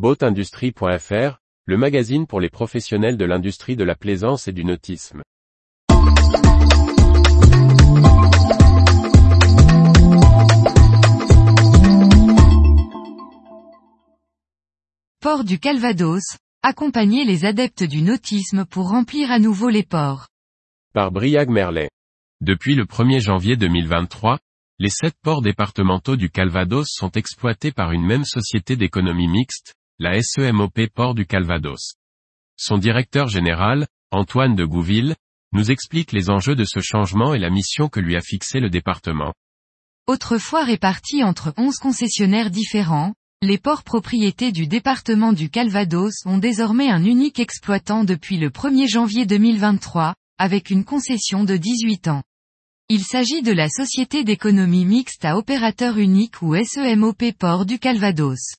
Boatindustrie.fr, le magazine pour les professionnels de l'industrie de la plaisance et du nautisme. Port du Calvados, accompagner les adeptes du nautisme pour remplir à nouveau les ports. Par Briag Merlet. Depuis le 1er janvier 2023, les sept ports départementaux du Calvados sont exploités par une même société d'économie mixte, la SEMOP Port du Calvados. Son directeur général, Antoine de Gouville, nous explique les enjeux de ce changement et la mission que lui a fixé le département. Autrefois répartis entre 11 concessionnaires différents, les ports propriétés du département du Calvados ont désormais un unique exploitant depuis le 1er janvier 2023, avec une concession de 18 ans. Il s'agit de la Société d'économie mixte à opérateur unique ou SEMOP Port du Calvados.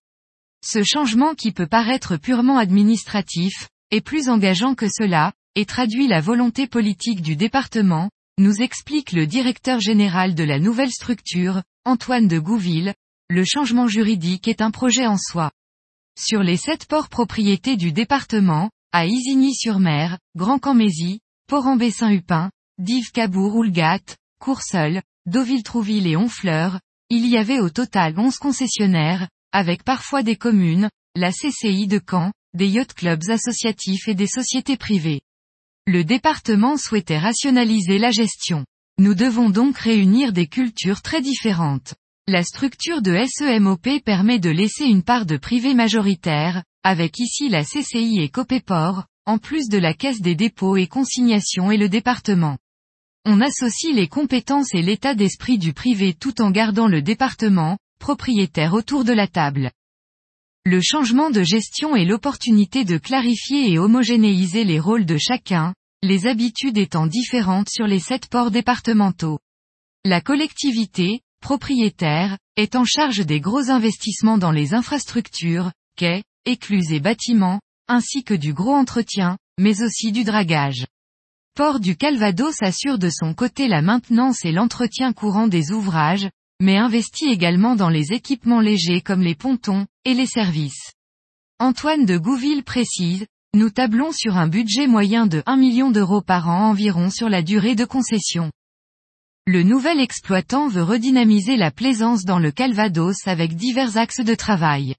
Ce changement qui peut paraître purement administratif, est plus engageant que cela, et traduit la volonté politique du département, nous explique le directeur général de la nouvelle structure, Antoine de Gouville, le changement juridique est un projet en soi. Sur les sept ports propriétés du département, à Isigny-sur-Mer, Grand-Camézy, Port-en-Bessin-Hupin, Dives-Cabourg-Oulgat, Courseul, Deauville-Trouville et Honfleur, il y avait au total 11 concessionnaires, avec parfois des communes, la CCI de Caen, des yacht clubs associatifs et des sociétés privées. Le département souhaitait rationaliser la gestion. Nous devons donc réunir des cultures très différentes. La structure de SEMOP permet de laisser une part de privé majoritaire, avec ici la CCI et Copéport, en plus de la caisse des dépôts et consignations et le département. On associe les compétences et l'état d'esprit du privé tout en gardant le département, propriétaire autour de la table. Le changement de gestion est l'opportunité de clarifier et homogénéiser les rôles de chacun, les habitudes étant différentes sur les sept ports départementaux. La collectivité, propriétaire, est en charge des gros investissements dans les infrastructures, quais, écluses et bâtiments, ainsi que du gros entretien, mais aussi du dragage. Port du Calvados assure de son côté la maintenance et l'entretien courant des ouvrages, mais investit également dans les équipements légers comme les pontons, et les services. Antoine de Gouville précise, nous tablons sur un budget moyen de 1 million d'euros par an environ sur la durée de concession. Le nouvel exploitant veut redynamiser la plaisance dans le Calvados avec divers axes de travail.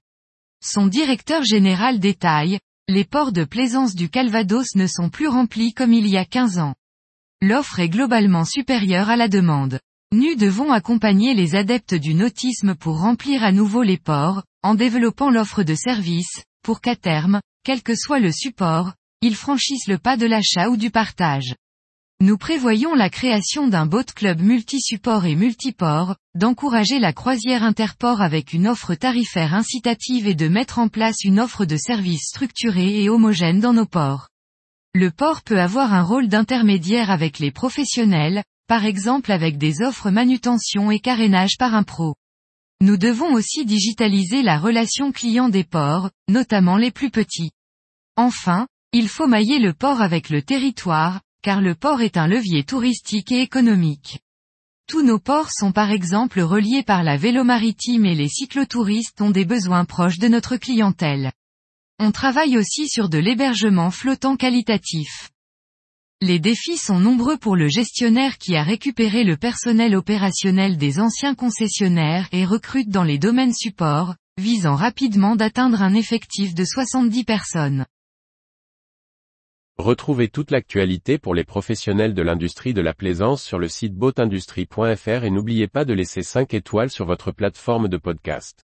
Son directeur général détaille, les ports de plaisance du Calvados ne sont plus remplis comme il y a 15 ans. L'offre est globalement supérieure à la demande. Nous devons accompagner les adeptes du nautisme pour remplir à nouveau les ports, en développant l'offre de services, pour qu'à terme, quel que soit le support, ils franchissent le pas de l'achat ou du partage. Nous prévoyons la création d'un boat club multi-support et multiport, d'encourager la croisière interport avec une offre tarifaire incitative et de mettre en place une offre de services structurée et homogène dans nos ports. Le port peut avoir un rôle d'intermédiaire avec les professionnels, par exemple avec des offres manutention et carénage par un pro. Nous devons aussi digitaliser la relation client des ports, notamment les plus petits. Enfin, il faut mailler le port avec le territoire, car le port est un levier touristique et économique. Tous nos ports sont par exemple reliés par la vélo maritime et les cyclotouristes ont des besoins proches de notre clientèle. On travaille aussi sur de l'hébergement flottant qualitatif. Les défis sont nombreux pour le gestionnaire qui a récupéré le personnel opérationnel des anciens concessionnaires et recrute dans les domaines supports, visant rapidement d'atteindre un effectif de 70 personnes. Retrouvez toute l'actualité pour les professionnels de l'industrie de la plaisance sur le site boatindustrie.fr et n'oubliez pas de laisser 5 étoiles sur votre plateforme de podcast.